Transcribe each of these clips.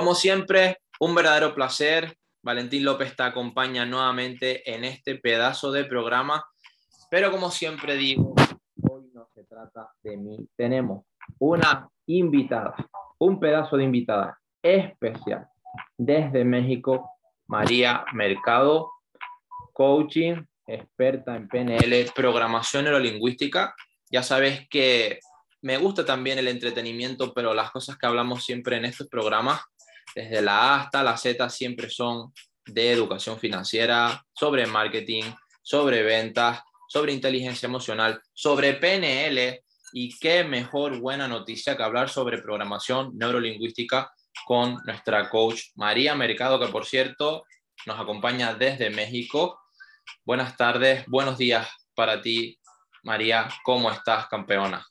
Como siempre, un verdadero placer. Valentín López te acompaña nuevamente en este pedazo de programa. Pero como siempre digo, hoy no se trata de mí. Tenemos una invitada, un pedazo de invitada especial desde México, María Mercado, coaching, experta en PNL, programación neurolingüística. Ya sabes que me gusta también el entretenimiento, pero las cosas que hablamos siempre en estos programas, desde la A hasta la Z, siempre son de educación financiera, sobre marketing, sobre ventas, sobre inteligencia emocional, sobre PNL y qué mejor buena noticia que hablar sobre programación neurolingüística con nuestra coach María Mercado, que por cierto nos acompaña desde México. Buenas tardes, buenos días para ti, María. ¿Cómo estás, campeona?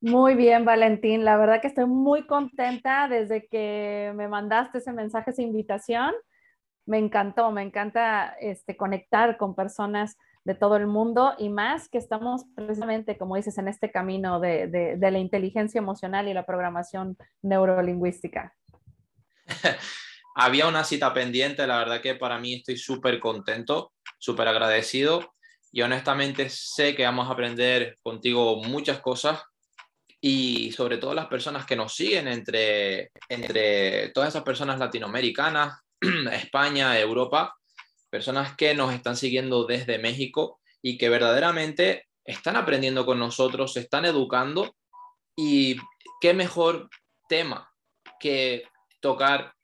Muy bien, Valentín. La verdad que estoy muy contenta desde que me mandaste ese mensaje, esa invitación. Me encantó, me encanta este, conectar con personas de todo el mundo y más que estamos precisamente, como dices, en este camino de, de la inteligencia emocional y la programación neurolingüística. Había una cita pendiente, la verdad que para mí estoy súper contento, súper agradecido y honestamente sé que vamos a aprender contigo muchas cosas y sobre todo las personas que nos siguen entre, entre todas esas personas latinoamericanas, España, Europa, personas que nos están siguiendo desde México y que verdaderamente están aprendiendo con nosotros, se están educando. Y qué mejor tema que tocar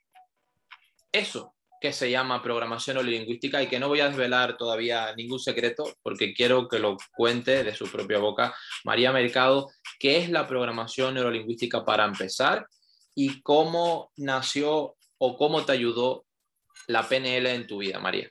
eso que se llama programación neurolingüística y que no voy a desvelar todavía ningún secreto porque quiero que lo cuente de su propia boca María Mercado, qué es la programación neurolingüística para empezar y cómo nació o cómo te ayudó la PNL en tu vida, María.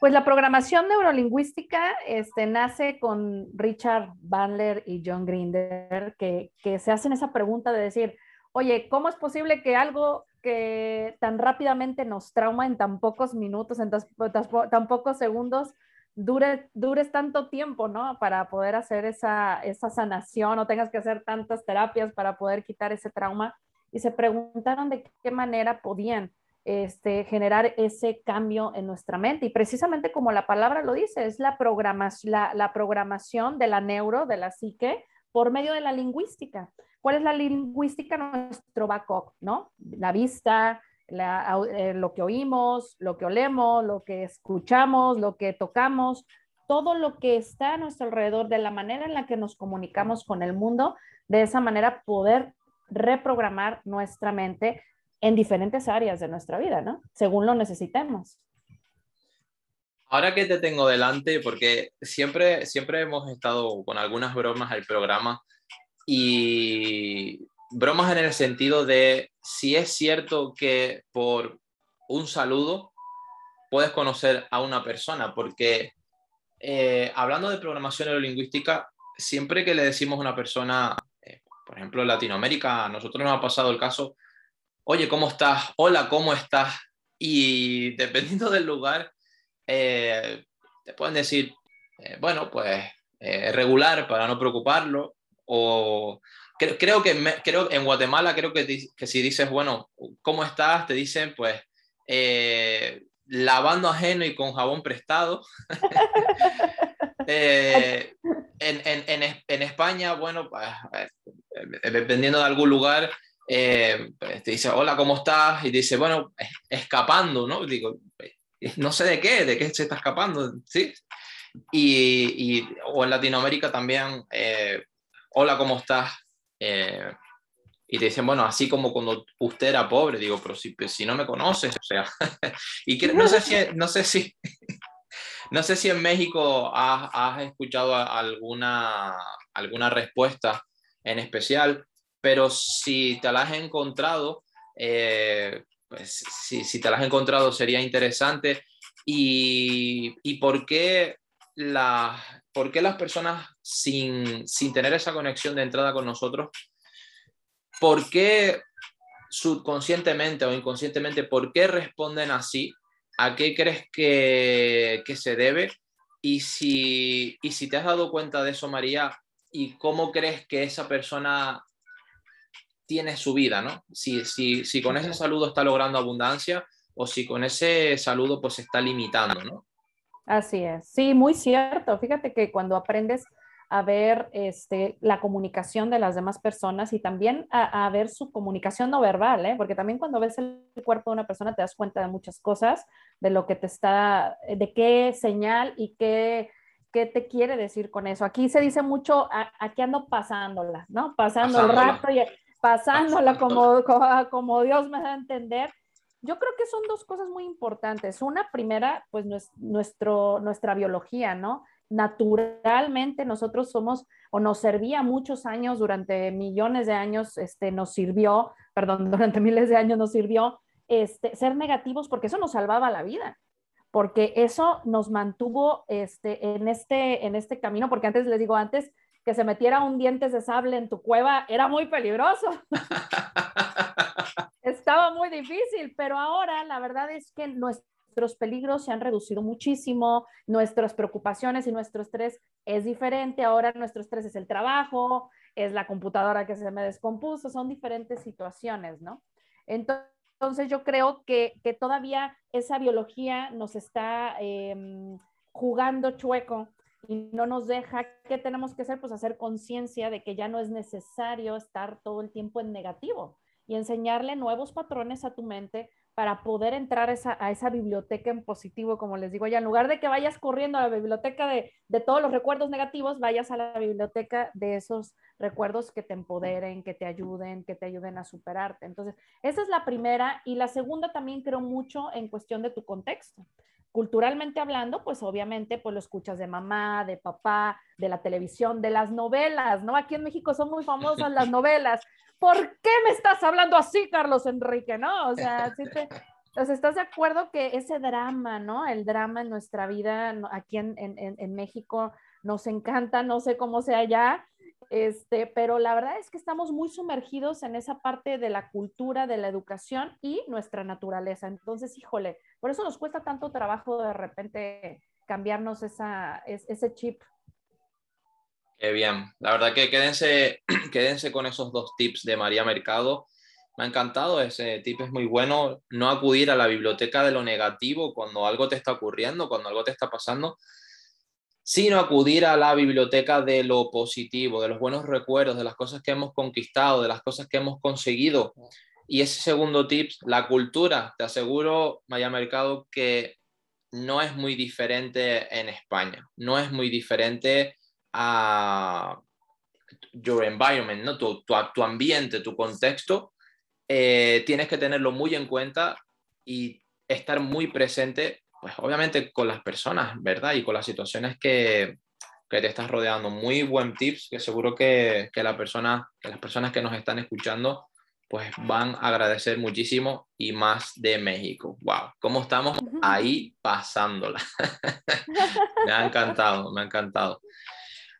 Pues la programación neurolingüística este, nace con Richard Bandler y John Grinder, que, que se hacen esa pregunta de decir, oye, ¿cómo es posible que algo que tan rápidamente nos trauma en tan pocos minutos, en tan, pocos segundos, dure, dures tanto tiempo, ¿no? Para poder hacer esa, esa sanación o tengas que hacer tantas terapias para poder quitar ese trauma. Y se preguntaron de qué manera podían este, generar ese cambio en nuestra mente. Y precisamente como la palabra lo dice, es la, programación, la, la programación de la neuro, de la psique, por medio de la lingüística. ¿Cuál es la lingüística? Nuestro backup, ¿no? La vista, eh, lo que oímos, lo que olemos, lo que escuchamos, lo que tocamos, todo lo que está a nuestro alrededor, de la manera en la que nos comunicamos con el mundo, de esa manera poder reprogramar nuestra mente en diferentes áreas de nuestra vida, ¿no? Según lo necesitemos. Ahora que te tengo delante, porque siempre, siempre hemos estado con algunas bromas al programa y bromas en el sentido de si es cierto que por un saludo puedes conocer a una persona, porque eh, hablando de programación neurolingüística, siempre que le decimos a una persona, eh, por ejemplo en Latinoamérica, a nosotros nos ha pasado el caso, oye, ¿cómo estás? Hola, ¿cómo estás? Y dependiendo del lugar, eh, te pueden decir, bueno, pues regular para no preocuparlo, o creo, que creo en Guatemala creo que, que, si dices, bueno, ¿cómo estás? Te dicen, pues, eh, lavando ajeno y con jabón prestado. Eh, en, en, en, España, bueno, pues, eh, dependiendo de algún lugar, pues, te dice, hola, ¿cómo estás? Y dice, bueno, escapando, ¿no? Digo, no sé de qué, de qué se está escapando, ¿sí? Y, y o en Latinoamérica también, hola, ¿cómo estás? Eh, y te dicen, bueno, así como cuando usted era pobre, digo, pero si, si no me conoces, o sea, y que, no sé si, no sé si, no sé si en México has, has escuchado alguna, alguna respuesta en especial, pero si te la has encontrado, eh, pues si, si, te la has encontrado sería interesante. ¿Y, y por qué la, ¿por qué las personas sin, sin tener esa conexión de entrada con nosotros, por qué subconscientemente o inconscientemente, por qué responden así? ¿A qué crees que, que se debe? Y si, y si te has dado cuenta de eso, María, ¿y cómo crees que esa persona tiene su vida, ¿no? Si, si, si con ese saludo está logrando abundancia o si con ese saludo pues se está limitando, ¿no? Así es, sí, muy cierto. Fíjate que cuando aprendes a ver este, la comunicación de las demás personas y también a, ver su comunicación no verbal, ¿eh? porque también cuando ves el cuerpo de una persona te das cuenta de muchas cosas, de lo que te está, de qué señal y qué, qué te quiere decir con eso. Aquí se dice mucho, aquí ando pasándola, ¿no? Pasando el rato y pasándola como, como, Dios me da a entender. Yo creo que son dos cosas muy importantes. Una primera, pues nuestro, nuestra biología, ¿no? naturalmente nosotros somos o nos servía muchos años, durante millones de años, este, nos sirvió, perdón, durante miles de años nos sirvió este, ser negativos porque eso nos salvaba la vida, porque eso nos mantuvo este, en, este, en este camino, porque antes les digo, antes que se metiera un dientes de sable en tu cueva era muy peligroso. Estaba muy difícil, pero ahora la verdad es que nuestro nuestros peligros se han reducido muchísimo, nuestras preocupaciones y nuestro estrés es diferente, ahora nuestro estrés es el trabajo, es la computadora que se me descompuso, son diferentes situaciones, ¿no? Entonces yo creo que, que todavía esa biología nos está em, jugando chueco y no nos deja, ¿qué tenemos que hacer? Pues hacer conciencia de que ya no es necesario estar todo el tiempo en negativo y enseñarle nuevos patrones a tu mente para poder entrar a esa biblioteca en positivo, como les digo ya, en lugar de que vayas corriendo a la biblioteca de, todos los recuerdos negativos, vayas a la biblioteca de esos recuerdos que te empoderen, que te ayuden, que te ayuden a superarte. Entonces, esa es la primera. Y la segunda también creo mucho en cuestión de tu contexto. Culturalmente hablando, pues obviamente, pues lo escuchas de mamá, de papá, de la televisión, de las novelas, ¿no? Aquí en México son muy famosas las novelas. ¿por qué me estás hablando así, Carlos Enrique? ¿No? O sea, ¿sí te, ¿estás de acuerdo que ese drama, ¿no? El drama en nuestra vida aquí en, en, en México nos encanta, no sé cómo sea allá, este, pero la verdad es que estamos muy sumergidos en esa parte de la cultura, de la educación y nuestra naturaleza. Entonces, híjole, por eso nos cuesta tanto trabajo de repente cambiarnos esa, ese chip Qué bien. La verdad que quédense, quédense con esos dos tips de María Mercado. Me ha encantado, ese tip es muy bueno. No acudir a la biblioteca de lo negativo cuando algo te está ocurriendo, cuando algo te está pasando, sino acudir a la biblioteca de lo positivo, de los buenos recuerdos, de las cosas que hemos conquistado, de las cosas que hemos conseguido. Y ese segundo tip, la cultura. Te aseguro, María Mercado, que no es muy diferente en España. No es muy diferente a your environment, ¿no? tu, tu, ambiente, tu contexto, eh, tienes que tenerlo muy en cuenta y estar muy presente, pues obviamente con las personas, ¿verdad? Y con las situaciones que, que te estás rodeando. Muy buen tips que seguro que, que, la persona, que las personas que nos están escuchando pues van a agradecer muchísimo y más de México. ¡Wow! ¿Cómo estamos ahí pasándola? me ha encantado, me ha encantado.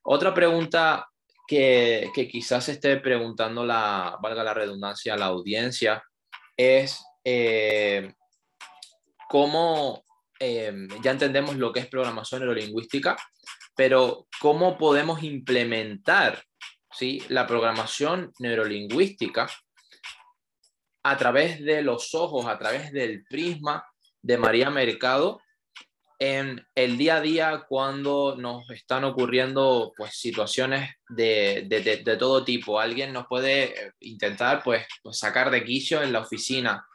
Otra pregunta que, quizás esté preguntando la, valga la redundancia, la audiencia, es eh, cómo, eh, ya entendemos lo que es programación neurolingüística, pero cómo podemos implementar ¿sí? la programación neurolingüística a través de los ojos, a través del prisma de María Mercado en el día a día cuando nos están ocurriendo pues situaciones de, de, todo tipo. Alguien nos puede eh, intentar pues, sacar de quicio en la oficina.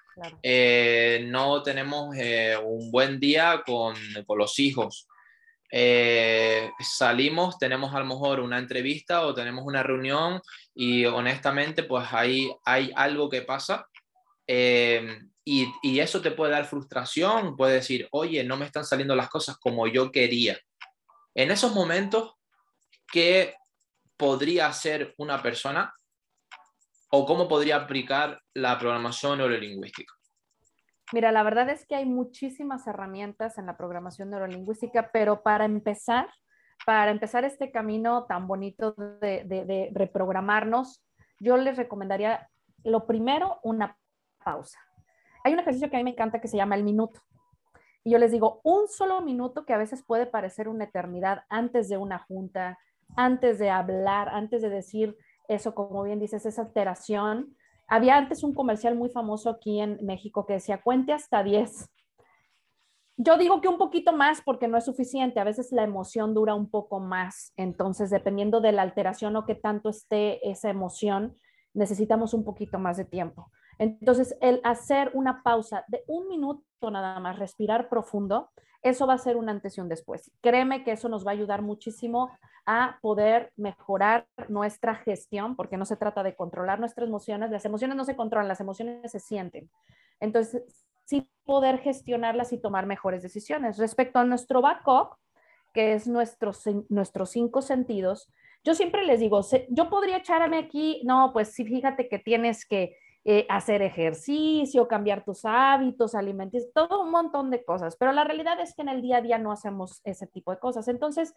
Eh, no tenemos eh, un buen día con, con los hijos. salimos, tenemos a lo mejor una entrevista o tenemos una reunión y honestamente pues ahí hay algo que pasa y, eso te puede dar frustración, puede decir, oye, no me están saliendo las cosas como yo quería. En esos momentos, ¿qué podría hacer una persona o cómo podría aplicar la programación neurolingüística? Mira, la verdad es que hay muchísimas herramientas en la programación neurolingüística, pero para empezar, para empezar este camino tan bonito de, de reprogramarnos, yo les recomendaría, lo primero, una pausa hay un ejercicio que a mí me encanta que se llama el minuto. Y yo les digo, un solo minuto que a veces puede parecer una eternidad antes de una junta, antes de hablar, antes de decir eso, como bien dices, esa alteración, Había antes un comercial muy famoso aquí en México que decía, cuente hasta 10. Yo digo que un poquito más porque no es suficiente. A veces la emoción dura un poco más. Entonces, dependiendo de la alteración o qué tanto esté esa emoción, necesitamos un poquito más de tiempo. Entonces, el hacer una pausa de un minuto nada más, respirar profundo, eso va a ser un antes y un después. Créeme que eso nos va a ayudar muchísimo a poder mejorar nuestra gestión, porque no se trata de controlar nuestras emociones, las emociones no se controlan, las emociones se sienten. Entonces, sí poder gestionarlas y tomar mejores decisiones. Respecto a nuestro backup, que es nuestros, nuestros cinco sentidos, yo siempre les digo, yo podría echarme aquí, no, pues sí, fíjate que tienes que eh, hacer ejercicio, cambiar tus hábitos alimenticios, todo un montón de cosas, pero la realidad es que en el día a día no hacemos ese tipo de cosas. Entonces,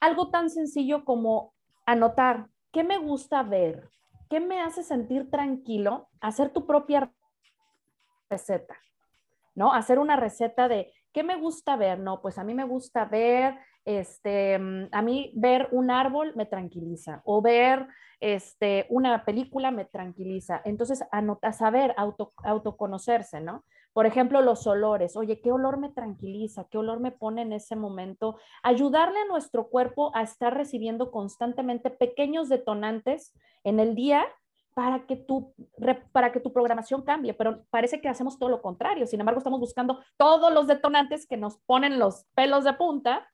algo tan sencillo como anotar qué me gusta ver, qué me hace sentir tranquilo, hacer tu propia receta, ¿no? Hacer una receta de qué me gusta ver, no, pues a mí me gusta ver este, mm, a mí ver un árbol me tranquiliza o ver este, una película me tranquiliza. Entonces, anota, saber auto, autoconocerse, ¿no? Por ejemplo, los olores. Oye, ¿qué olor me tranquiliza? ¿Qué olor me pone en ese momento? Ayudarle a nuestro cuerpo a estar recibiendo constantemente pequeños detonantes en el día para que, tu, para que tu programación cambie, pero parece que hacemos todo lo contrario. Sin embargo, estamos buscando todos los detonantes que nos ponen los pelos de punta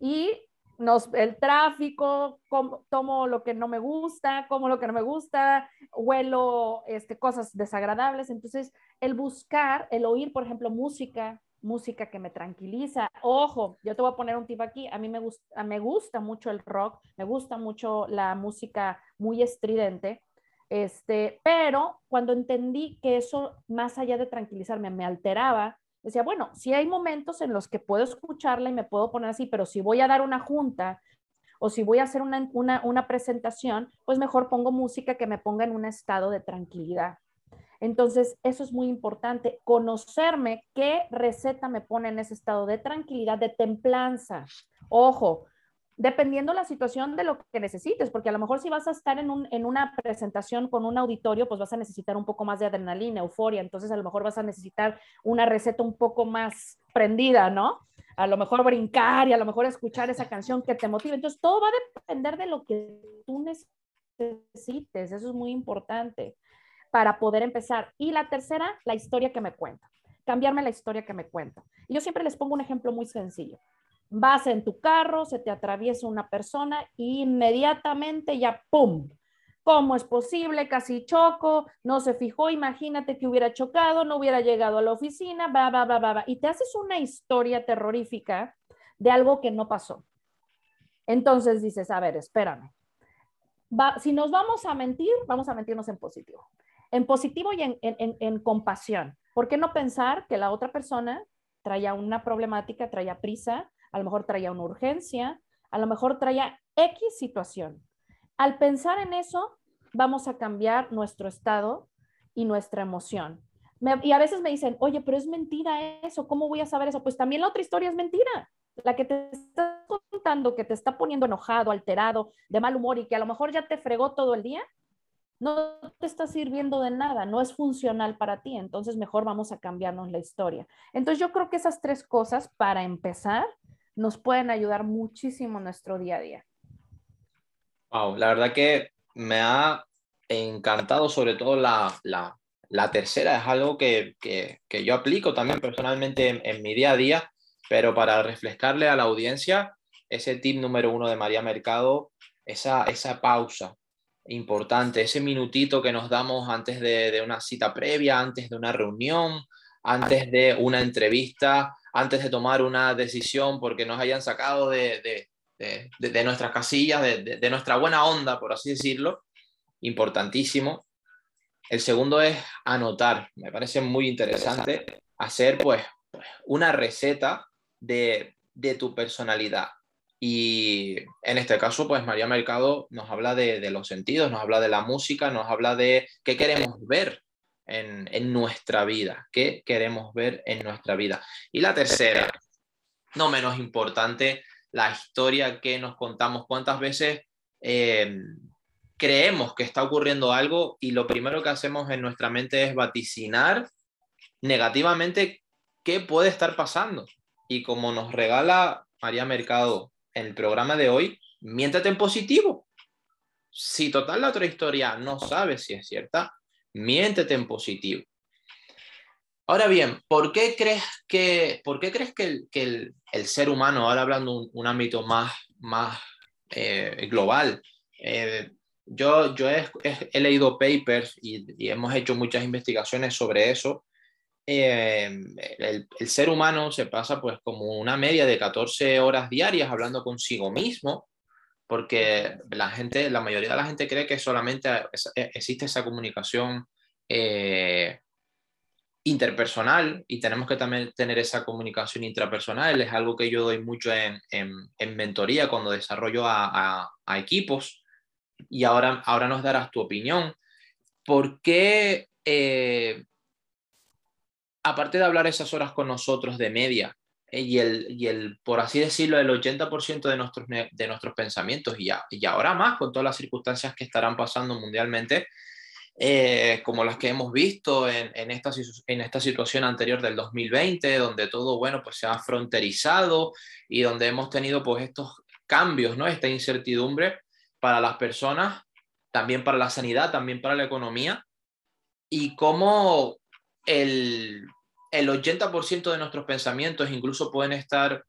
y nos, el tráfico, tomo lo que no me gusta, como lo que no me gusta, huelo este, cosas desagradables. Entonces, el buscar, el oír, por ejemplo, música, música que me tranquiliza. Ojo, yo te voy a poner un tip aquí. A mí me gusta, me gusta mucho el rock, me gusta mucho la música muy estridente. Este, pero cuando entendí que eso, más allá de tranquilizarme, me alteraba, decía, bueno, si hay momentos en los que puedo escucharla y me puedo poner así, pero si voy a dar una junta o si voy a hacer una, una, presentación, pues mejor pongo música que me ponga en un estado de tranquilidad. Entonces, eso es muy importante, conocerme qué receta me pone en ese estado de tranquilidad, de templanza. Ojo, dependiendo la situación de lo que necesites, porque a lo mejor si vas a estar en, un, en, una presentación con un auditorio, pues vas a necesitar un poco más de adrenalina, euforia, entonces a lo mejor vas a necesitar una receta un poco más prendida, ¿no? A lo mejor brincar y a lo mejor escuchar esa canción que te motive. Entonces todo va a depender de lo que tú necesites, eso es muy importante para poder empezar. Y la tercera, la historia que me cuenta, cambiarme la historia que me cuenta. Y yo siempre les pongo un ejemplo muy sencillo vas en tu carro, se te atraviesa una persona y inmediatamente ya, ¡pum! ¿Cómo es posible? Casi choco, no se fijó, imagínate que hubiera chocado, no hubiera llegado a la oficina, va, va, va, va, va. Y te haces una historia terrorífica de algo que no pasó. Entonces dices, a ver, espérame. si nos vamos a mentir, vamos a mentirnos en positivo. En positivo y en, en, en compasión. ¿Por qué no pensar que la otra persona traía una problemática, traía prisa, a lo mejor traía una urgencia, a lo mejor traía X situación. Al pensar en eso, vamos a cambiar nuestro estado y nuestra emoción. y a veces me dicen, oye, pero es mentira eso, ¿cómo voy a saber eso? Pues también la otra historia es mentira. La que te está contando, que te está poniendo enojado, alterado, de mal humor y que a lo mejor ya te fregó todo el día, no te está sirviendo de nada, no es funcional para ti, entonces mejor vamos a cambiarnos la historia. Entonces yo creo que esas tres cosas, para empezar, nos pueden ayudar muchísimo en nuestro día a día. Wow, la verdad que me ha encantado sobre todo la, la, tercera, es algo que, que, que, yo aplico también personalmente en, en, mi día a día, pero para refrescarle a la audiencia, ese tip número uno de María Mercado, esa, esa pausa importante, ese minutito que nos damos antes de, de una cita previa, antes de una reunión, antes de una entrevista, antes de tomar una decisión porque nos hayan sacado de, nuestras casillas, de, nuestra buena onda, por así decirlo. Importantísimo. El segundo es anotar. Me parece muy interesante hacer pues una receta de, tu personalidad. Y en este caso, pues María Mercado nos habla de, los sentidos, nos habla de la música, nos habla de qué queremos ver en, nuestra vida, qué queremos ver en nuestra vida. Y la tercera, no menos importante, la historia que nos contamos, cuántas veces eh, creemos que está ocurriendo algo y lo primero que hacemos en nuestra mente es vaticinar negativamente qué puede estar pasando. Y como nos regala María Mercado en el programa de hoy, miéntate en positivo. Si total la otra historia no sabes si es cierta, miéntete en positivo. Ahora bien, ¿por qué crees que, por qué crees que, el, que el, ser humano, ahora hablando un, un ámbito más, más eh, global, eh, yo, yo he, he, leído papers y, y, hemos hecho muchas investigaciones sobre eso. Eh, el, el, ser humano se pasa pues como una media de 14 horas diarias hablando consigo mismo, porque la gente, la mayoría de la gente cree que solamente existe esa comunicación eh, interpersonal y tenemos que también tener esa comunicación intrapersonal. Es algo que yo doy mucho en, en, en mentoría cuando desarrollo a, equipos y ahora, ahora nos darás tu opinión. ¿Por qué, eh, aparte de hablar esas horas con nosotros de media, y, el, y el, por así decirlo, el 80% de nuestros, de nuestros pensamientos, y, ya, y ahora más con todas las circunstancias que estarán pasando mundialmente, eh, como las que hemos visto en, en, esta, en esta situación anterior del 2020, donde todo, bueno, pues se ha fronterizado y donde hemos tenido pues estos cambios, ¿no? Esta incertidumbre para las personas, también para la sanidad, también para la economía, y cómo el, el 80% de nuestros pensamientos incluso pueden estar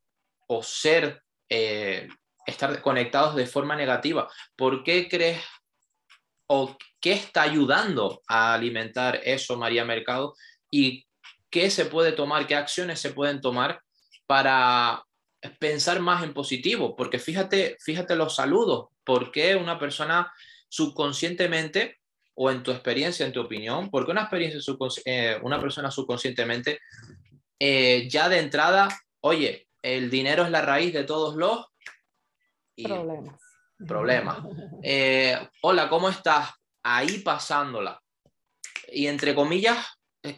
o ser, eh, estar conectados de forma negativa. ¿Por qué crees o qué está ayudando a alimentar eso, María Mercado? ¿Y qué se puede tomar, qué acciones se pueden tomar para pensar más en positivo? Porque fíjate, fíjate los saludos, ¿Por qué una persona subconscientemente, o en tu experiencia, en tu opinión, por qué una, experiencia eh, una persona subconscientemente eh, ya de entrada, oye, el dinero es la raíz de todos los problemas. Problemas. Eh, hola, ¿cómo estás? Ahí pasándola. Y entre comillas,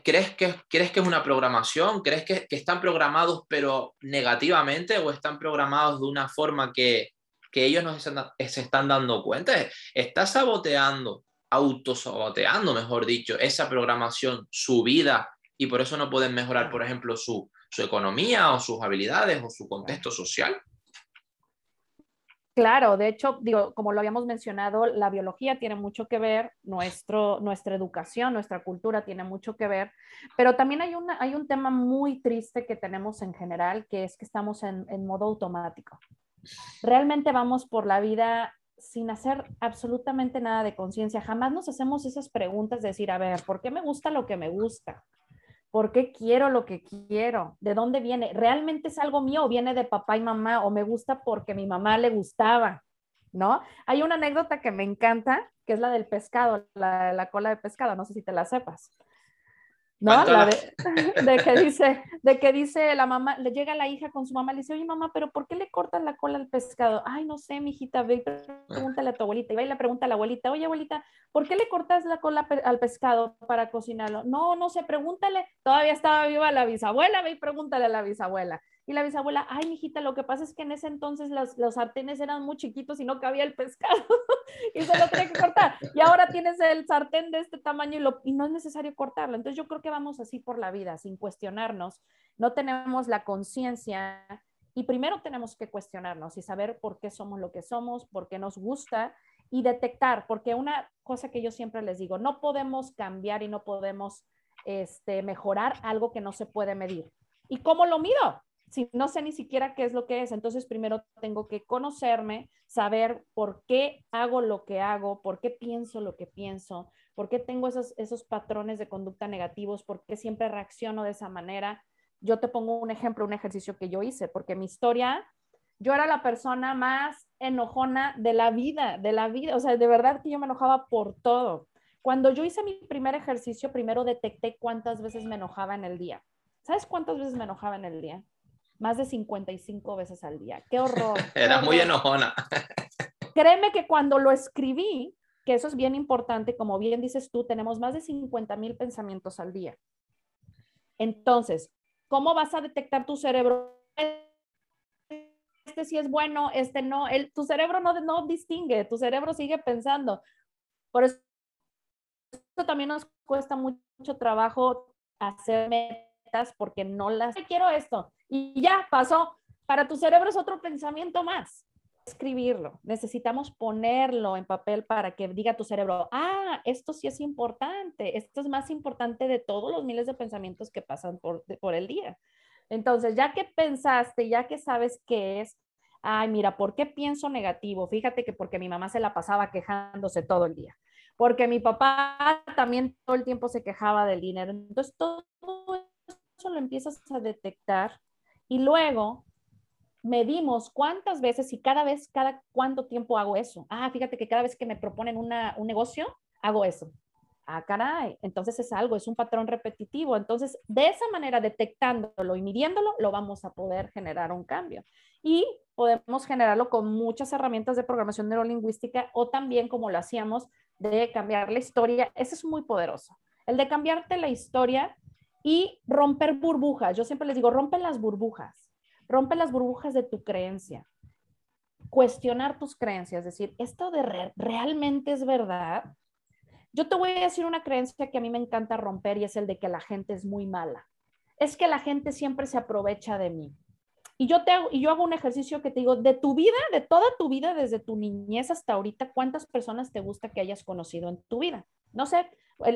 ¿crees que, ¿crees que es una programación? ¿Crees que, que están programados pero negativamente o están programados de una forma que, que ellos no se están dando cuenta. Está saboteando, autosaboteando, mejor dicho, esa programación, su vida, y por eso no pueden mejorar, por ejemplo, su, su economía o sus habilidades o su contexto social. Claro, de hecho, digo, como lo habíamos mencionado, la biología tiene mucho que ver, nuestro, nuestra educación, nuestra cultura tiene mucho que ver, pero también hay, una, hay un tema muy triste que tenemos en general, que es que estamos en, en modo automático. Realmente vamos por la vida sin hacer absolutamente nada de conciencia. Jamás nos hacemos esas preguntas de decir, a ver, ¿por qué me gusta lo que me gusta? ¿Por qué quiero lo que quiero? ¿De dónde viene? ¿Realmente es algo mío o viene de papá y mamá o me gusta porque mi mamá le gustaba? ¿No? Hay una anécdota que me encanta, que es la del pescado, la, la cola de pescado, no sé si te la sepas. ¿No? La de, de, que dice, de que dice la mamá, le llega la hija con su mamá, le dice, oye mamá, pero ¿por qué le cortas la cola al pescado? Ay, no sé, mijita, ve pregúntale a tu abuelita. Y va y le pregunta a la abuelita, oye abuelita, ¿por qué le cortas la cola al pescado para cocinarlo? No, no sé, pregúntale. Todavía estaba viva la bisabuela, ve y pregúntale a la bisabuela. Y la bisabuela, ay, mijita, lo que pasa es que en ese entonces los, los sartenes eran muy chiquitos y no cabía el pescado y se lo tenía que cortar. Y ahora tienes el sartén de este tamaño y, lo, y no es necesario cortarlo. Entonces yo creo que vamos así por la vida, sin cuestionarnos. No tenemos la conciencia y primero tenemos que cuestionarnos y saber por qué somos lo que somos, por qué nos gusta y detectar, porque una cosa que yo siempre les digo, no podemos cambiar y no podemos este, mejorar algo que no se puede medir. ¿Y cómo lo mido? Si no sé ni siquiera qué es lo que es, entonces primero tengo que conocerme, saber por qué hago lo que hago, por qué pienso lo que pienso, por qué tengo esos, esos patrones de conducta negativos, por qué siempre reacciono de esa manera. Yo te pongo un ejemplo, un ejercicio que yo hice, porque mi historia, yo era la persona más enojona de la vida, de la vida, o sea, de verdad que yo me enojaba por todo. Cuando yo hice mi primer ejercicio, primero detecté cuántas veces me enojaba en el día. ¿Sabes cuántas veces me enojaba en el día? Más de 55 veces al día. ¡Qué horror! Era muy enojona. Créeme que cuando lo escribí, que eso es bien importante, como bien dices tú, tenemos más de 50 mil pensamientos al día. Entonces, ¿cómo vas a detectar tu cerebro? Este sí es bueno, este no. El, tu cerebro no, no distingue, tu cerebro sigue pensando. Por eso también nos cuesta mucho trabajo hacer metas porque no las quiero esto y ya pasó. Para tu cerebro es otro pensamiento más. Escribirlo, necesitamos ponerlo en papel para que diga tu cerebro, ah, esto sí es importante, esto es más importante de todos los miles de pensamientos que pasan por, por el día. Entonces, ya que pensaste, ya que sabes qué es, ay, mira, ¿por qué pienso negativo? Fíjate que porque mi mamá se la pasaba quejándose todo el día, porque mi papá también todo el tiempo se quejaba del dinero. Entonces, todo lo empiezas a detectar y luego medimos cuántas veces y cada vez, cada cuánto tiempo hago eso. Ah, fíjate que cada vez que me proponen un negocio, hago eso. Ah, caray, entonces es algo, es un patrón repetitivo. Entonces, de esa manera, detectándolo y midiéndolo, lo vamos a poder generar un cambio. Y podemos generarlo con muchas herramientas de programación neurolingüística o también como lo hacíamos de cambiar la historia. Ese es muy poderoso. El de cambiarte la historia y romper burbujas. Yo siempre les digo, rompe las burbujas. Rompe las burbujas de tu creencia. Cuestionar tus creencias, decir, ¿esto de realmente es verdad? Yo te voy a decir una creencia que a mí me encanta romper y es el de que la gente es muy mala. Es que la gente siempre se aprovecha de mí. Y yo, te y yo hago un ejercicio que te digo, de tu vida, de toda tu vida, desde tu niñez hasta ahorita, ¿cuántas personas te gusta que hayas conocido en tu vida? No sé,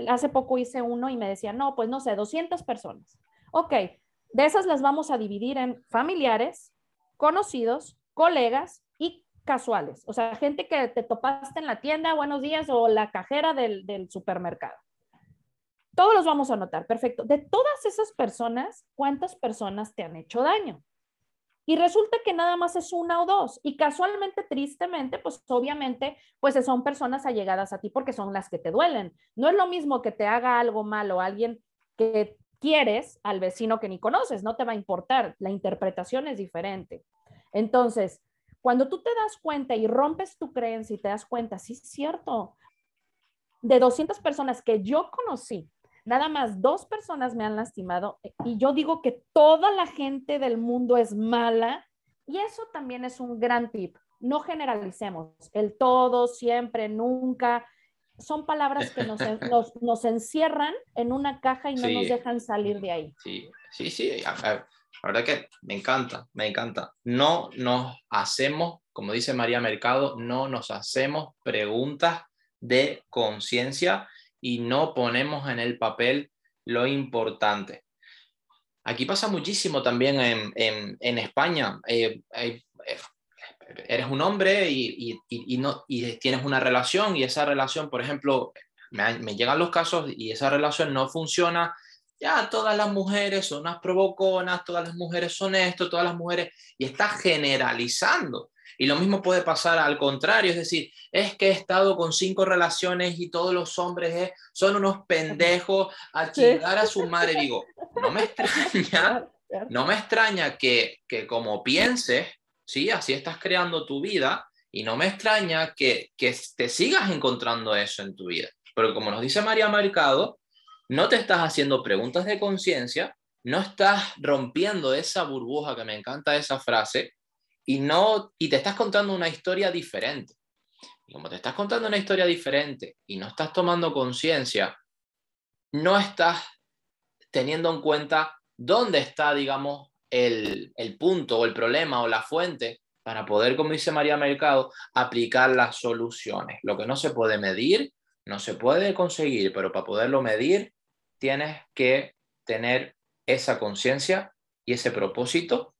hace poco hice uno y me decía, no, pues no sé, 200 personas. Ok, de esas las vamos a dividir en familiares, conocidos, colegas y casuales, o sea, gente que te topaste en la tienda, buenos días, o la cajera del, del supermercado. Todos los vamos a notar, perfecto. De todas esas personas, ¿cuántas personas te han hecho daño? Y resulta que nada más es una o dos. Y casualmente, tristemente, pues obviamente, pues son personas allegadas a ti porque son las que te duelen. No es lo mismo que te haga algo malo alguien que quieres al vecino que ni conoces, no te va a importar. La interpretación es diferente. Entonces, cuando tú te das cuenta y rompes tu creencia y te das cuenta, sí es cierto, de 200 personas que yo conocí, nada más dos personas me han lastimado y yo digo que toda la gente del mundo es mala y eso también es un gran tip. No generalicemos el todo, siempre, nunca. Son palabras que nos, nos, encierran en una caja y no nos dejan salir de ahí. Sí, sí, sí. La verdad que me encanta, me encanta. No nos hacemos, como dice María Mercado, no nos hacemos preguntas de conciencia y no ponemos en el papel lo importante. Aquí pasa muchísimo también en, en, España. Eh, eh, eres un hombre y, y, y, no, y tienes una relación y esa relación, por ejemplo, me, me llegan los casos y esa relación no funciona ya todas las mujeres son unas provoconas, todas las mujeres son esto, todas las mujeres, y está generalizando. Y lo mismo puede pasar al contrario, es decir, es que he estado con cinco relaciones y todos los hombres son unos pendejos a chingar a su madre. Digo, no me extraña, no me extraña que, que como pienses, ¿sí? Así estás creando tu vida y no me extraña que, que te sigas encontrando eso en tu vida. Pero como nos dice María Mercado, no te estás haciendo preguntas de conciencia, no estás rompiendo esa burbuja, que me encanta esa frase, y, no, y te estás contando una historia diferente. Y como te estás contando una historia diferente y no estás tomando conciencia, no estás teniendo en cuenta dónde está, digamos, el, el punto o el problema o la fuente para poder, como dice María Mercado, aplicar las soluciones. Lo que no se puede medir, no se puede conseguir, pero para poderlo medir tienes que tener esa conciencia y ese propósito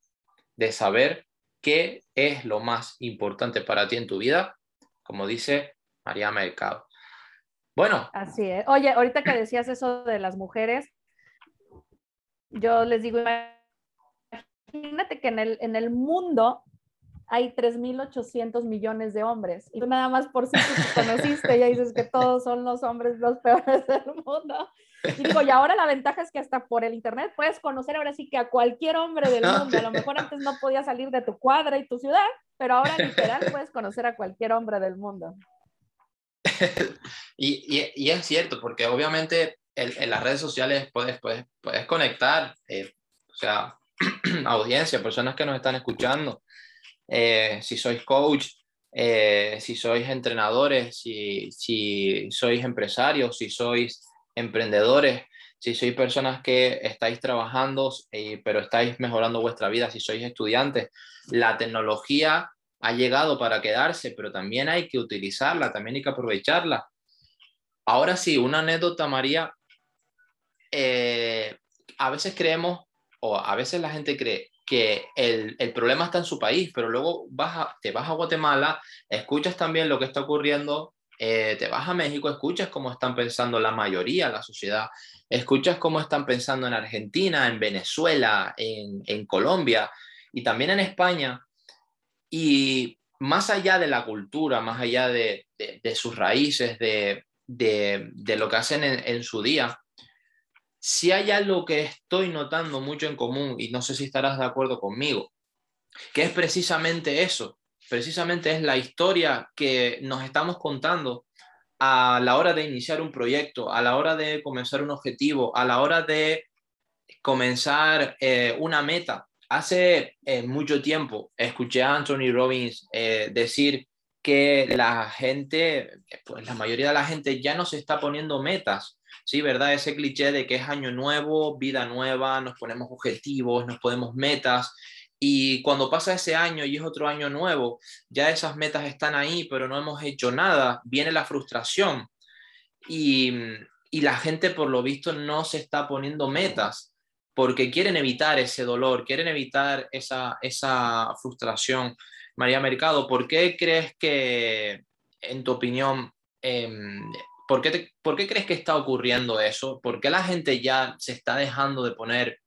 de saber qué es lo más importante para ti en tu vida, como dice María Mercado. Bueno. Así es. Oye, ahorita que decías eso de las mujeres, yo les digo, imagínate que en el, en el mundo hay 3.800 millones de hombres. Y tú nada más por si te conociste, ya dices que todos son los hombres los peores del mundo. Y digo, y ahora la ventaja es que hasta por el internet puedes conocer ahora sí que a cualquier hombre del mundo. A lo mejor antes no podías salir de tu cuadra y tu ciudad, pero ahora literal puedes conocer a cualquier hombre del mundo. y, y, y, es cierto, porque obviamente en, las redes sociales puedes, puedes, puedes conectar, eh, o sea, audiencia, personas que nos están escuchando. Eh, si sois coach, eh, si sois entrenadores, si, si sois empresarios, si sois emprendedores, si sois personas que estáis trabajando, eh, pero estáis mejorando vuestra vida, si sois estudiantes, la tecnología ha llegado para quedarse, pero también hay que utilizarla, también hay que aprovecharla. Ahora sí, una anécdota, María. Eh, a veces creemos, o a veces la gente cree que el, el, problema está en su país, pero luego vas te vas a Guatemala, escuchas también lo que está ocurriendo, eh, te vas a México, escuchas cómo están pensando la mayoría, la sociedad, escuchas cómo están pensando en Argentina, en Venezuela, en, Colombia y también en España. Y más allá de la cultura, más allá de, de, sus raíces, de, de, lo que hacen en, en su día, si hay algo que estoy notando mucho en común, y no sé si estarás de acuerdo conmigo, que es precisamente eso, precisamente es la historia que nos estamos contando a la hora de iniciar un proyecto, a la hora de comenzar un objetivo, a la hora de comenzar eh, una meta. Hace eh, mucho tiempo escuché a Anthony Robbins eh, decir que la gente, pues la mayoría de la gente ya no se está poniendo metas, ¿sí? ¿Verdad? Ese cliché de que es año nuevo, vida nueva, nos ponemos objetivos, nos ponemos metas y cuando pasa ese año y es otro año nuevo, ya esas metas están ahí, pero no hemos hecho nada, viene la frustración. Y, la gente, por lo visto, no se está poniendo metas porque quieren evitar ese dolor, quieren evitar esa, frustración. María Mercado, ¿por qué crees que, en tu opinión, eh, ¿por, qué ¿por qué crees que está ocurriendo eso? ¿Por qué la gente ya se está dejando de poner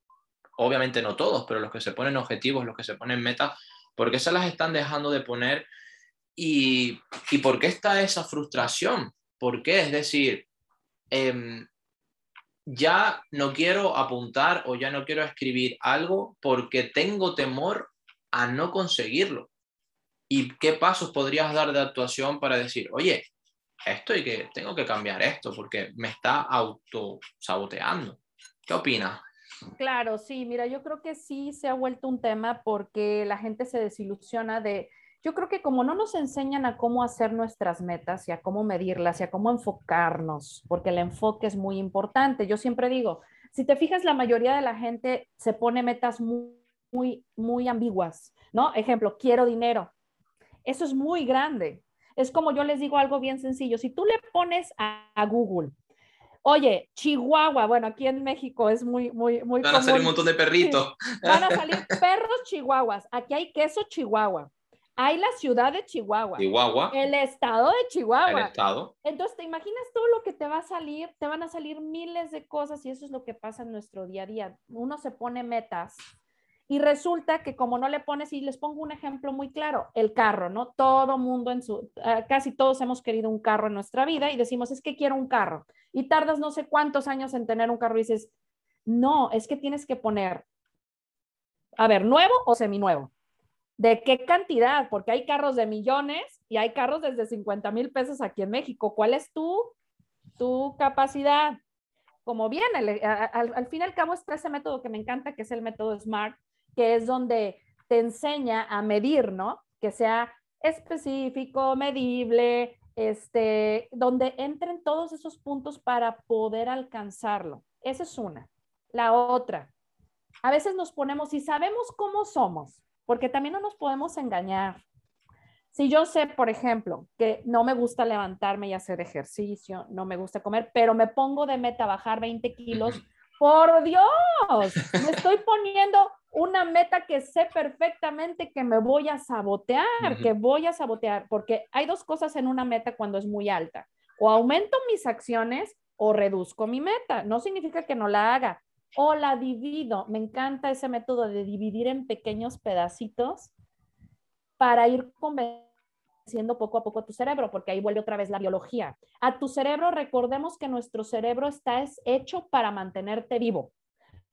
obviamente no todos, pero los que se ponen objetivos, los que se ponen metas, ¿por qué se las están dejando de poner? ¿Y, y por qué está esa frustración? ¿Por qué? Es decir, eh, ya no quiero apuntar o ya no quiero escribir algo porque tengo temor a no conseguirlo. ¿Y qué pasos podrías dar de actuación para decir, oye, esto y que tengo que cambiar esto porque me está auto saboteando? ¿Qué opinas? Claro, sí, mira, yo creo que sí se ha vuelto un tema porque la gente se desilusiona de, yo creo que como no nos enseñan a cómo hacer nuestras metas y a cómo medirlas y a cómo enfocarnos, porque el enfoque es muy importante. Yo siempre digo, si te fijas, la mayoría de la gente se pone metas muy, muy, muy ambiguas, ¿no? Ejemplo, quiero dinero. Eso es muy grande. Es como yo les digo algo bien sencillo. Si tú le pones a, a Google, Oye, Chihuahua, bueno, aquí en México es muy, muy, muy. Van a salir un montón de perritos. Van a salir perros chihuahuas. Aquí hay queso chihuahua. Hay la ciudad de Chihuahua. Chihuahua. El estado de Chihuahua. El estado. Entonces, ¿te imaginas todo lo que te va a salir? Te van a salir miles de cosas y eso es lo que pasa en nuestro día a día. Uno se pone metas y resulta que como no le pones, y les pongo un ejemplo muy claro, el carro, ¿no? Todo mundo en su, uh, casi todos hemos querido un carro en nuestra vida y decimos, es que quiero un carro. Y tardas no sé cuántos años en tener un carro y dices, no, es que tienes que poner, a ver, nuevo o seminuevo. ¿De qué cantidad? Porque hay carros de millones y hay carros desde 50 mil pesos aquí en México. ¿Cuál es tu, tu capacidad? Como bien, al, al, fin y al cabo está ese método que me encanta, que es el método SMART, que es donde te enseña a medir, ¿no? Que sea específico, medible, este, donde entren todos esos puntos para poder alcanzarlo. Esa es una. La otra, a veces nos ponemos y sabemos cómo somos, porque también no nos podemos engañar. Si yo sé, por ejemplo, que no me gusta levantarme y hacer ejercicio, no me gusta comer, pero me pongo de meta bajar 20 kilos, por Dios, me estoy poniendo una meta que sé perfectamente que me voy a sabotear, uh -huh. que voy a sabotear, porque hay dos cosas en una meta cuando es muy alta. O aumento mis acciones o reduzco mi meta. No significa que no la haga. O la divido. Me encanta ese método de dividir en pequeños pedacitos para ir convenciendo poco a poco tu cerebro, porque ahí vuelve otra vez la biología. A tu cerebro, recordemos que nuestro cerebro está hecho para mantenerte vivo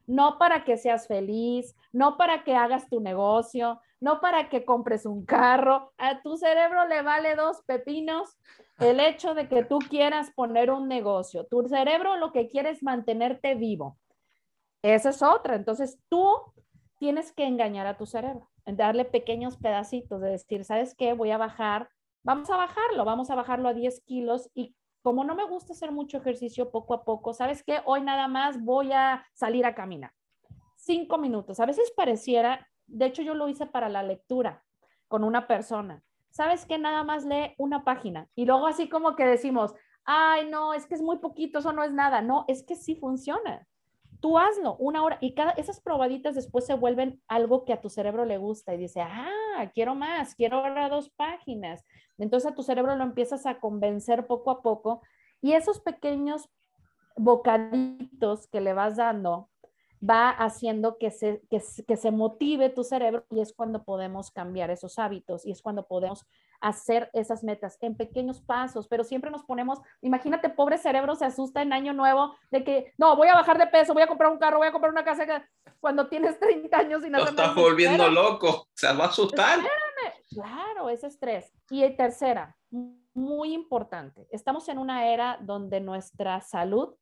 no para que seas feliz, no para que hagas tu negocio, no para que compres un carro. A tu cerebro le vale dos pepinos el hecho de que tú quieras poner un negocio. Tu cerebro lo que quiere es mantenerte vivo. Esa es otra. Entonces tú tienes que engañar a tu cerebro, darle pequeños pedacitos de decir, ¿sabes qué? Voy a bajar vamos a bajarlo, vamos a bajarlo a 10 kilos y como no me gusta hacer mucho ejercicio poco a poco, ¿sabes qué? Hoy nada más voy a salir a caminar. Cinco minutos. A veces pareciera, de hecho yo lo hice para la lectura con una persona. ¿Sabes qué? Nada más lee una página y luego así como que decimos, ay, no, es que es muy poquito, eso no es nada. No, es que sí funciona. Tú hazlo una hora y cada, esas probaditas después se vuelven algo que a tu cerebro le gusta y dice, ah, quiero más, quiero ahora dos páginas. Entonces a tu cerebro lo empiezas a convencer poco a poco y esos pequeños bocaditos que le vas dando va haciendo que se, que, se motive tu cerebro y es cuando podemos cambiar esos hábitos y es cuando podemos hacer esas metas en pequeños pasos, pero siempre nos ponemos, imagínate, pobre cerebro se asusta en año nuevo de que, no, voy a bajar de peso, voy a comprar un carro, voy a comprar una casa, cuando tienes 30 años y no... Lo estás volviendo loco, se va a asustar. Claro, ese estrés. Y tercera, muy importante, estamos en una era donde nuestra salud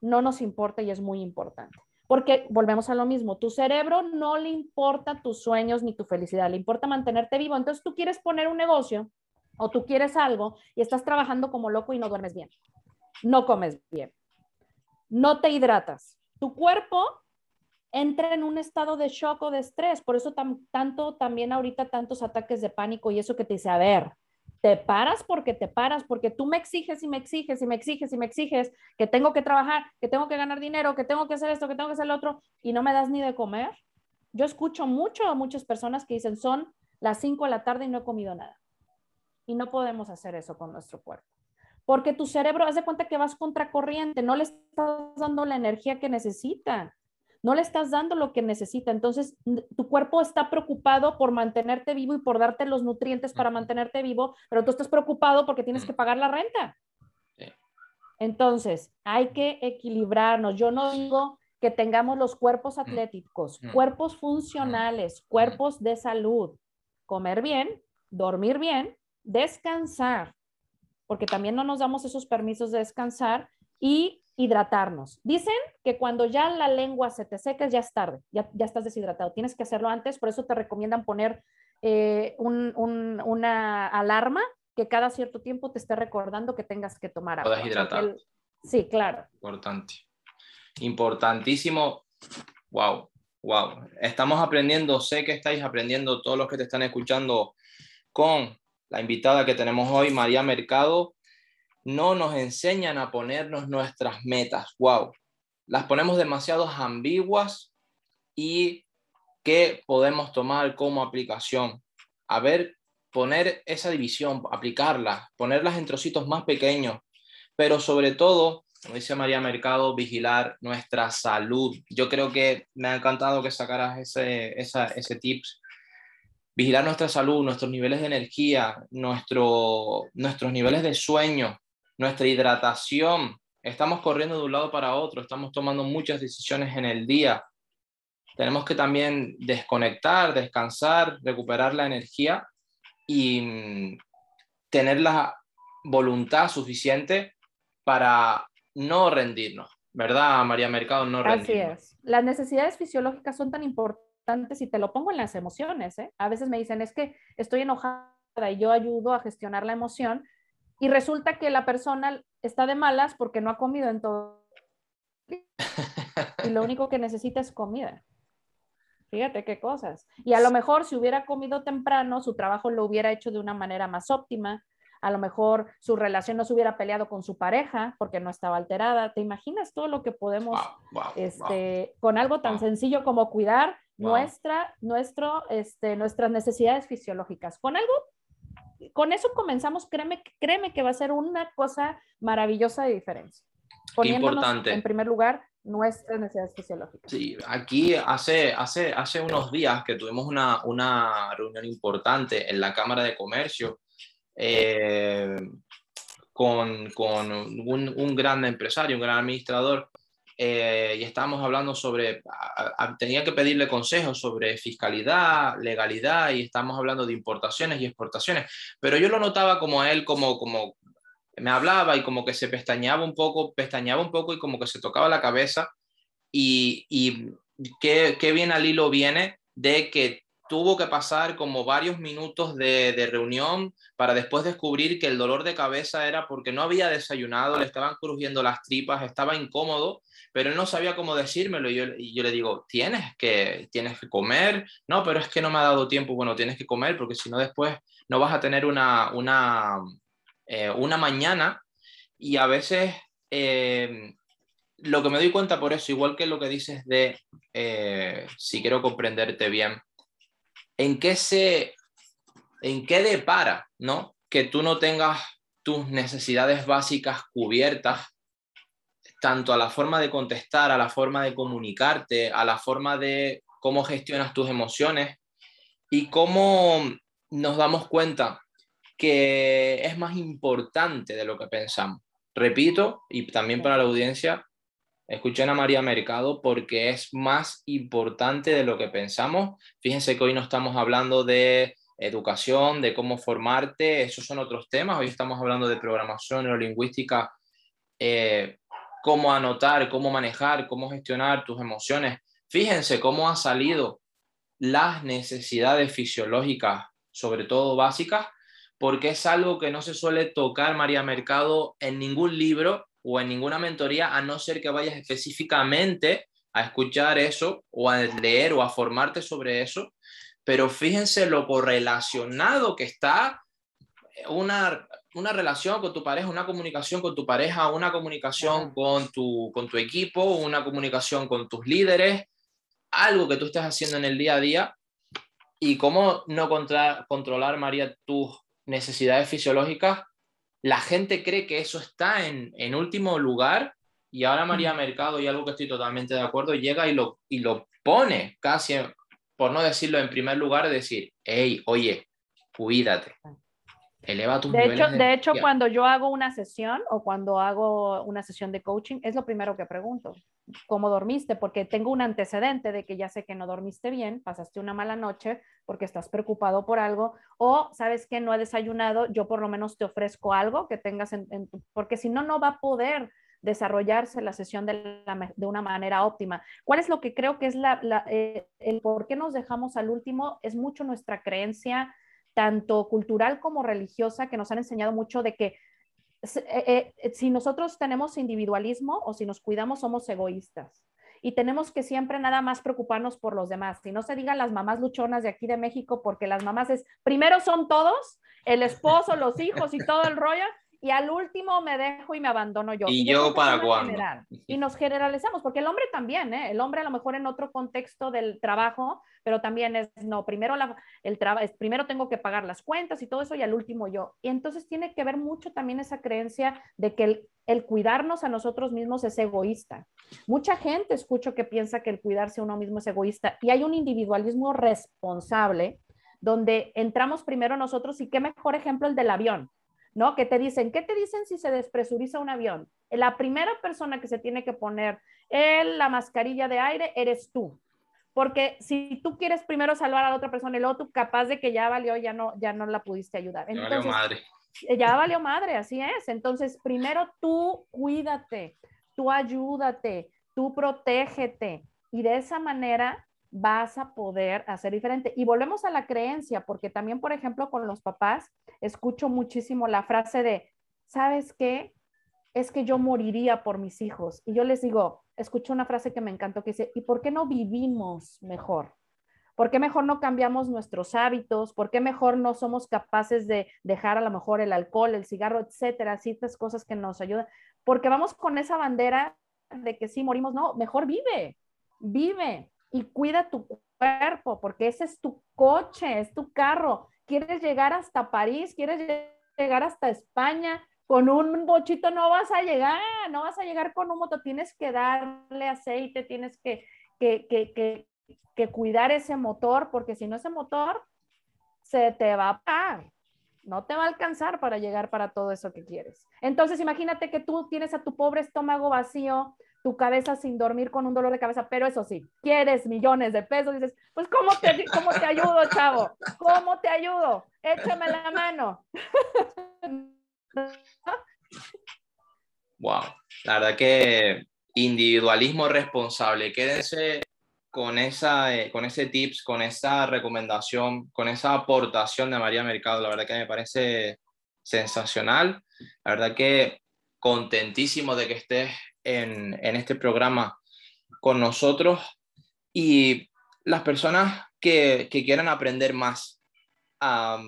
no nos importa y es muy importante. Porque volvemos a lo mismo, tu cerebro no le importa tus sueños ni tu felicidad, le importa mantenerte vivo. Entonces tú quieres poner un negocio o tú quieres algo y estás trabajando como loco y no duermes bien, no comes bien, no te hidratas. Tu cuerpo entra en un estado de shock o de estrés, por eso tanto también ahorita tantos ataques de pánico y eso que te dice, a ver, te paras porque te paras, porque tú me exiges y me exiges y me exiges y me exiges que tengo que trabajar, que tengo que ganar dinero, que tengo que hacer esto, que tengo que hacer lo otro, y no me das ni de comer. Yo escucho mucho a muchas personas que dicen, son las 5 de la tarde y no he comido nada. Y no podemos hacer eso con nuestro cuerpo. Porque tu cerebro, haz de cuenta que vas contracorriente, no le estás dando la energía que necesita no le estás dando lo que necesita. Entonces, tu cuerpo está preocupado por mantenerte vivo y por darte los nutrientes para mantenerte vivo, pero tú estás preocupado porque tienes que pagar la renta. Entonces, hay que equilibrarnos. Yo no digo que tengamos los cuerpos atléticos, cuerpos funcionales, cuerpos de salud, comer bien, dormir bien, descansar, porque también no nos damos esos permisos de descansar y hidratarnos. Dicen que cuando ya la lengua se te seca ya es tarde, ya, ya estás deshidratado. Tienes que hacerlo antes, por eso te recomiendan poner eh, una alarma que cada cierto tiempo te esté recordando que tengas que tomar agua. Puedes hidratar. Sí, claro. Importante. Importantísimo. Wow, wow. Estamos aprendiendo, sé que estáis aprendiendo todos los que te están escuchando con la invitada que tenemos hoy, María Mercado no nos enseñan a ponernos nuestras metas. Wow, las ponemos demasiado ambiguas y que podemos tomar como aplicación. A ver, poner esa división, aplicarla, ponerlas en trocitos más pequeños, pero sobre todo, como dice María Mercado, vigilar nuestra salud. Yo creo que me ha encantado que sacaras ese, ese tips vigilar nuestra salud, nuestros niveles de energía, nuestro, nuestros niveles de sueño, nuestra hidratación. Estamos corriendo de un lado para otro, estamos tomando muchas decisiones en el día. Tenemos que también desconectar, descansar, recuperar la energía y mm, tener la voluntad suficiente para no rendirnos, ¿verdad, María Mercado? No rendirnos. Así es. Las necesidades fisiológicas son tan importantes y te lo pongo en las emociones. ¿eh? A veces me dicen, es que estoy enojada y yo ayudo a gestionar la emoción, y resulta que la persona está de malas porque no ha comido en todo. Y lo único que necesita es comida. Fíjate qué cosas. Y a lo mejor si hubiera comido temprano, su trabajo lo hubiera hecho de una manera más óptima. A lo mejor su relación no se hubiera peleado con su pareja porque no estaba alterada. ¿Te imaginas todo lo que podemos, este, con algo tan sencillo como cuidar nuestra, nuestro, este, nuestras necesidades fisiológicas? Con algo con eso comenzamos, créeme, créeme que va a ser una cosa maravillosa de diferencia. Importante. en primer lugar nuestras necesidades fisiológicas. Sí, aquí hace, hace, hace unos días que tuvimos una, una reunión importante en la Cámara de Comercio eh, con, con un, un, gran empresario, un gran administrador, eh, y estábamos hablando sobre, tenía que pedirle consejos sobre fiscalidad, legalidad, y estábamos hablando de importaciones y exportaciones, pero yo lo notaba como a él, como, como me hablaba y como que se pestañeaba un poco, pestañeaba un poco y como que se tocaba la cabeza, y, y qué, qué bien al hilo viene de que tuvo que pasar como varios minutos de, de, reunión para después descubrir que el dolor de cabeza era porque no había desayunado, le estaban crujiendo las tripas, estaba incómodo, pero él no sabía cómo decírmelo. Y yo, le digo, tienes que, tienes que comer. No, pero es que no me ha dado tiempo. Bueno, tienes que comer porque si no después no vas a tener una, una, eh, una mañana. Y a veces eh, lo que me doy cuenta por eso, igual que lo que dices de eh, si quiero comprenderte bien, ¿en qué se, en qué depara, no? Que tú no tengas tus necesidades básicas cubiertas, tanto a la forma de contestar, a la forma de comunicarte, a la forma de cómo gestionas tus emociones y cómo nos damos cuenta que es más importante de lo que pensamos. Repito, y también para la audiencia, Escuchen a María Mercado porque es más importante de lo que pensamos. Fíjense que hoy no estamos hablando de educación, de cómo formarte, esos son otros temas. Hoy estamos hablando de programación neurolingüística, eh, cómo anotar, cómo manejar, cómo gestionar tus emociones. Fíjense cómo han salido las necesidades fisiológicas, sobre todo básicas, porque es algo que no se suele tocar, María Mercado, en ningún libro o en ninguna mentoría, a no ser que vayas específicamente a escuchar eso o a leer o a formarte sobre eso. Pero fíjense lo correlacionado que está una, una relación con tu pareja, una comunicación con tu pareja, una comunicación con tu, con tu equipo, una comunicación con tus líderes, algo que tú estés haciendo en el día a día y cómo no controlar, María, tus necesidades fisiológicas la gente cree que eso está en, en último lugar y ahora María Mercado, y algo que estoy totalmente de acuerdo, llega y lo, y lo pone casi, por no decirlo en primer lugar, decir, hey, oye, cuídate. Eleva tus de hecho, de, de hecho, cuando yo hago una sesión o cuando hago una sesión de coaching, es lo primero que pregunto cómo dormiste, porque tengo un antecedente de que ya sé que no dormiste bien, pasaste una mala noche porque estás preocupado por algo, o sabes que no he desayunado, yo por lo menos te ofrezco algo que tengas en, porque si no, no va a poder desarrollarse la sesión de, de, una manera óptima. ¿Cuál es lo que creo que es la, eh, el por qué nos dejamos al último? Es mucho nuestra creencia, tanto cultural como religiosa, que nos han enseñado mucho de que eh, eh, si nosotros tenemos individualismo o si nos cuidamos, somos egoístas. Y tenemos que siempre nada más preocuparnos por los demás. Si no se digan las mamás luchonas de aquí de México, porque las mamás es, primero son todos, el esposo, los hijos y todo el rollo, y al último me dejo y me abandono yo. Y, yo, para cuándo. Y nos generalizamos, porque el hombre también, ¿eh? el hombre a lo mejor en otro contexto del trabajo, pero también es, no, primero, la, el primero tengo que pagar las cuentas y todo eso y al último yo. Y entonces tiene que ver mucho también esa creencia de que el, el cuidarnos a nosotros mismos es egoísta. Mucha gente escucho que piensa que el cuidarse a uno mismo es egoísta y hay un individualismo responsable donde entramos primero nosotros y qué mejor ejemplo el del avión ¿no? Que te dicen, ¿qué te dicen si se despresuriza un avión? La primera persona que se tiene que poner en la mascarilla de aire eres tú. Porque si tú quieres primero salvar a la otra persona y luego tú capaz de que ya valió, ya no, ya no la pudiste ayudar. Entonces, ya valió madre. Ya valió madre, así es. Entonces, primero tú cuídate, tú ayúdate, tú protégete. Y de esa manera vas a poder hacer diferente. Y volvemos a la creencia, porque también, por ejemplo, con los papás, escucho muchísimo la frase de, ¿sabes qué? Es que yo moriría por mis hijos. Y yo les digo, escucho una frase que me encantó que dice, ¿y por qué no vivimos mejor? ¿Por qué mejor no cambiamos nuestros hábitos? ¿Por qué mejor no somos capaces de dejar a lo mejor el alcohol, el cigarro, etcétera, ciertas cosas que nos ayudan? Porque vamos con esa bandera de que sí morimos, no, mejor vive, vive, y cuida tu cuerpo, porque ese es tu coche, es tu carro. Quieres llegar hasta París, quieres llegar hasta España, con un bochito no vas a llegar, no vas a llegar con un moto, tienes que darle aceite, tienes que, que, que, que cuidar ese motor, porque si no ese motor se te va a no te va a alcanzar para llegar para todo eso que quieres. Entonces imagínate que tú tienes a tu pobre estómago vacío, tu cabeza sin dormir con un dolor de cabeza, pero eso sí, quieres millones de pesos, dices, pues ¿cómo te, cómo te ayudo, chavo? ¿Cómo te ayudo? Échame la mano. Wow, la verdad que individualismo responsable, quédense con, esa, eh, con ese tips, con esa recomendación, con esa aportación de María Mercado. La verdad que me parece sensacional. La verdad que contentísimo de que estés en, en este programa con nosotros y las personas que, que quieran aprender más a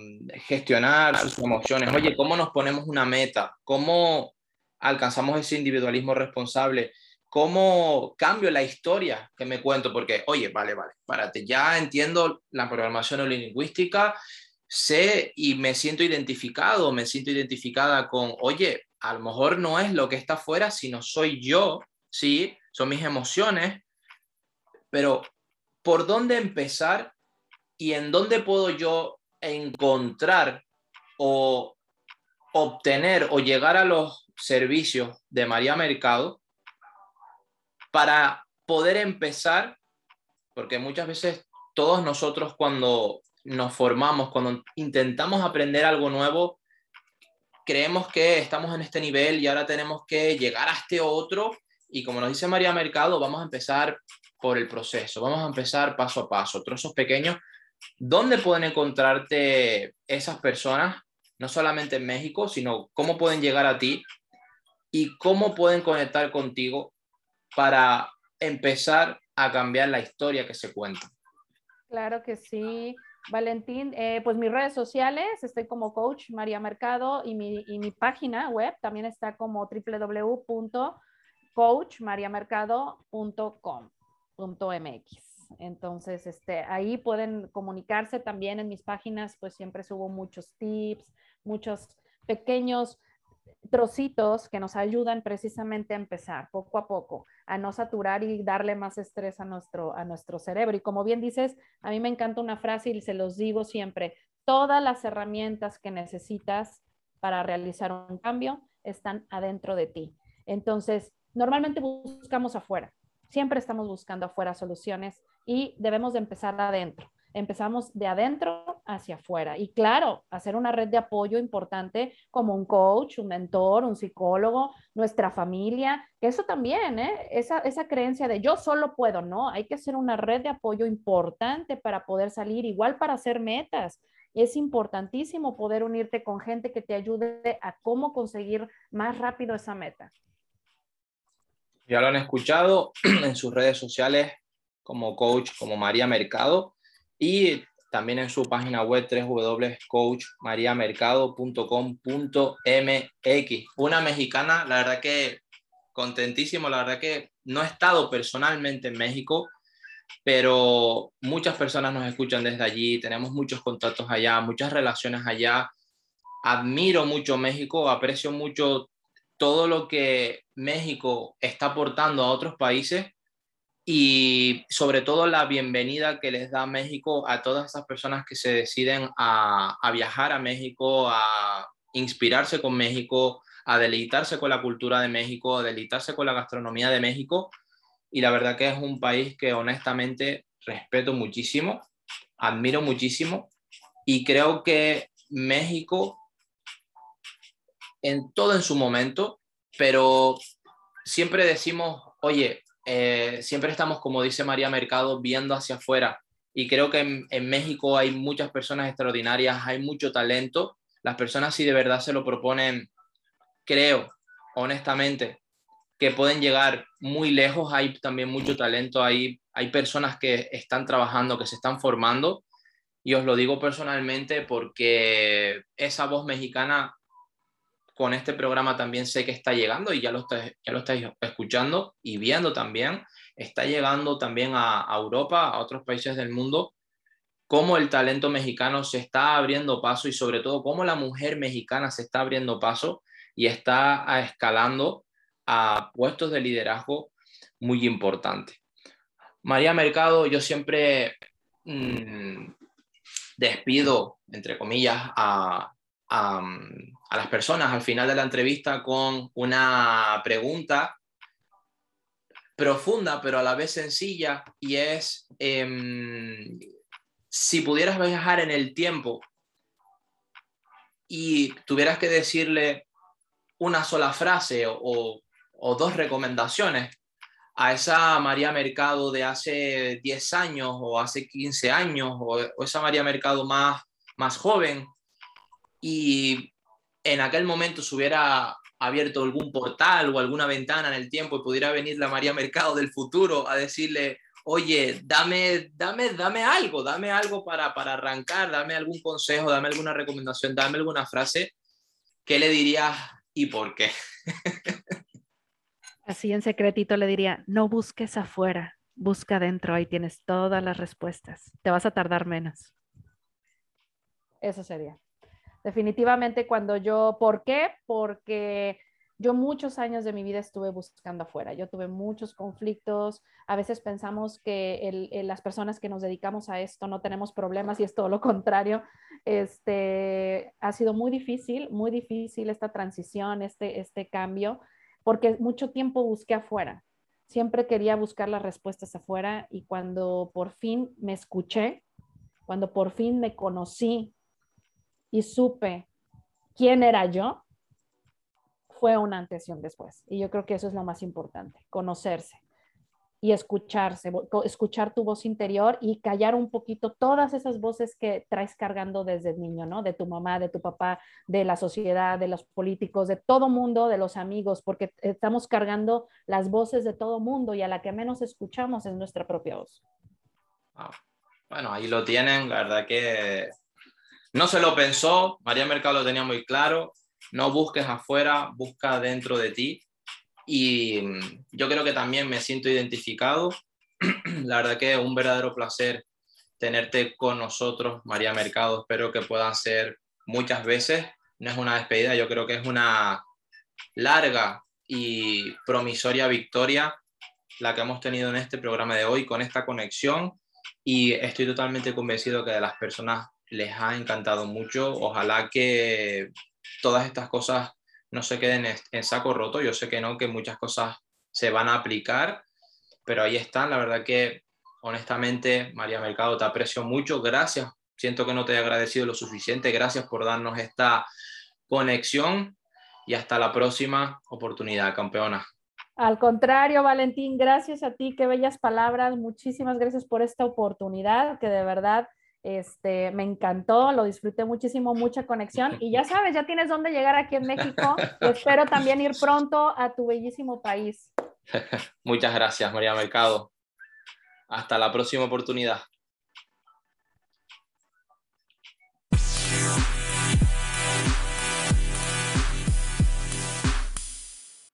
gestionar sus emociones. Oye, ¿cómo nos ponemos una meta? ¿Cómo alcanzamos ese individualismo responsable? ¿Cómo cambio la historia que me cuento? Porque, oye, vale, vale, párate, ya entiendo la programación lingüística, sé y me siento identificado, me siento identificada con, oye, a lo mejor no es lo que está afuera, sino soy yo, ¿sí? Son mis emociones, pero ¿por dónde empezar y en dónde puedo yo encontrar o obtener o llegar a los servicios de María Mercado para poder empezar, porque muchas veces todos nosotros cuando nos formamos, cuando intentamos aprender algo nuevo, creemos que estamos en este nivel y ahora tenemos que llegar a este otro y como nos dice María Mercado, vamos a empezar por el proceso, vamos a empezar paso a paso, trozos pequeños. ¿Dónde pueden encontrarte esas personas? No solamente en México, sino cómo pueden llegar a ti y cómo pueden conectar contigo para empezar a cambiar la historia que se cuenta. Claro que sí. Valentín, eh, pues mis redes sociales, estoy como coach María Mercado y mi, y mi página web también está como www.coachmariamercado.com.mx. Entonces, este, ahí pueden comunicarse también en mis páginas, pues siempre subo muchos tips, muchos pequeños trocitos que nos ayudan precisamente a empezar poco a poco, a no saturar y darle más estrés a nuestro, a nuestro cerebro. Y como bien dices, a mí me encanta una frase y se los digo siempre, todas las herramientas que necesitas para realizar un cambio están adentro de ti. Entonces, normalmente buscamos afuera, siempre estamos buscando afuera soluciones y debemos de empezar adentro empezamos de adentro hacia afuera. Y claro, hacer una red de apoyo importante como un coach, un mentor, un psicólogo, nuestra familia, eso también, ¿eh? esa, esa creencia de yo solo puedo, ¿no? Hay que hacer una red de apoyo importante para poder salir, igual para hacer metas. Es importantísimo poder unirte con gente que te ayude a cómo conseguir más rápido esa meta. Ya lo han escuchado en sus redes sociales como coach, como María Mercado y también en su página web www.coachmariamercado.com.mx. Una mexicana, la verdad que contentísimo, la verdad que no he estado personalmente en México, pero muchas personas nos escuchan desde allí, tenemos muchos contactos allá, muchas relaciones allá. Admiro mucho México, aprecio mucho todo lo que México está aportando a otros países y sobre todo la bienvenida que les da México a todas esas personas que se deciden a, viajar a México, a inspirarse con México, a deleitarse con la cultura de México, a deleitarse con la gastronomía de México. Y la verdad que es un país que honestamente respeto muchísimo, admiro muchísimo y creo que México en todo en su momento, pero siempre decimos, oye, eh, siempre estamos, como dice María Mercado, viendo hacia afuera. Y creo que en, México hay muchas personas extraordinarias, hay mucho talento. Las personas si de verdad se lo proponen, creo, honestamente, que pueden llegar muy lejos. Hay también mucho talento, hay, hay personas que están trabajando, que se están formando. Y os lo digo personalmente porque esa voz mexicana con este programa también sé que está llegando y ya lo, ya lo estáis escuchando y viendo también, está llegando también a, Europa, a otros países del mundo, cómo el talento mexicano se está abriendo paso y sobre todo cómo la mujer mexicana se está abriendo paso y está escalando a puestos de liderazgo muy importantes. María Mercado, yo siempre mm, despido, entre comillas, a, a, las personas al final de la entrevista con una pregunta profunda, pero a la vez sencilla, y es, em, si pudieras viajar en el tiempo y tuvieras que decirle una sola frase o, o dos recomendaciones a esa María Mercado de hace 10 años o hace 15 años o, esa María Mercado más, más joven y en aquel momento se hubiera abierto algún portal o alguna ventana en el tiempo y pudiera venir la María Mercado del futuro a decirle, oye, dame, dame, dame algo, dame algo para, para arrancar, dame algún consejo, dame alguna recomendación, dame alguna frase, ¿qué le dirías y por qué? Así en secretito le diría, no busques afuera, busca adentro, ahí tienes todas las respuestas, te vas a tardar menos. Eso sería. Definitivamente cuando yo, ¿por qué? Porque yo muchos años de mi vida estuve buscando afuera, yo tuve muchos conflictos, a veces pensamos que las personas que nos dedicamos a esto no tenemos problemas y es todo lo contrario. Este, ha sido muy difícil, muy difícil esta transición, este, este cambio, porque mucho tiempo busqué afuera, siempre quería buscar las respuestas afuera y cuando por fin me escuché, cuando por fin me conocí y supe quién era yo, fue una antes después. Y yo creo que eso es lo más importante, conocerse y escucharse, escuchar tu voz interior y callar un poquito todas esas voces que traes cargando desde niño, ¿no? De tu mamá, de tu papá, de la sociedad, de los políticos, de todo mundo, de los amigos, porque estamos cargando las voces de todo mundo y a la que menos escuchamos es nuestra propia voz. Bueno, ahí lo tienen, la verdad que no se lo pensó, María Mercado lo tenía muy claro, no busques afuera, busca dentro de ti. Y mm, yo creo que también me siento identificado. La verdad que es un verdadero placer tenerte con nosotros, María Mercado. Espero que puedan ser muchas veces. No es una despedida, yo creo que es una larga y promisoria victoria la que hemos tenido en este programa de hoy con esta conexión y estoy totalmente convencido que de las personas les ha encantado mucho. Ojalá que todas estas cosas no se queden en saco roto. Yo sé que no, que muchas cosas se van a aplicar, pero ahí están. La verdad que, honestamente, María Mercado, te aprecio mucho. Gracias. Siento que no te he agradecido lo suficiente. Gracias por darnos esta conexión y hasta la próxima oportunidad, campeona. Al contrario, Valentín, gracias a ti, qué bellas palabras. Muchísimas gracias por esta oportunidad que de verdad este, me encantó, lo disfruté muchísimo, mucha conexión. Y ya sabes, ya tienes dónde llegar aquí en México. espero también ir pronto a tu bellísimo país. Muchas gracias, María Mercado. Hasta la próxima oportunidad.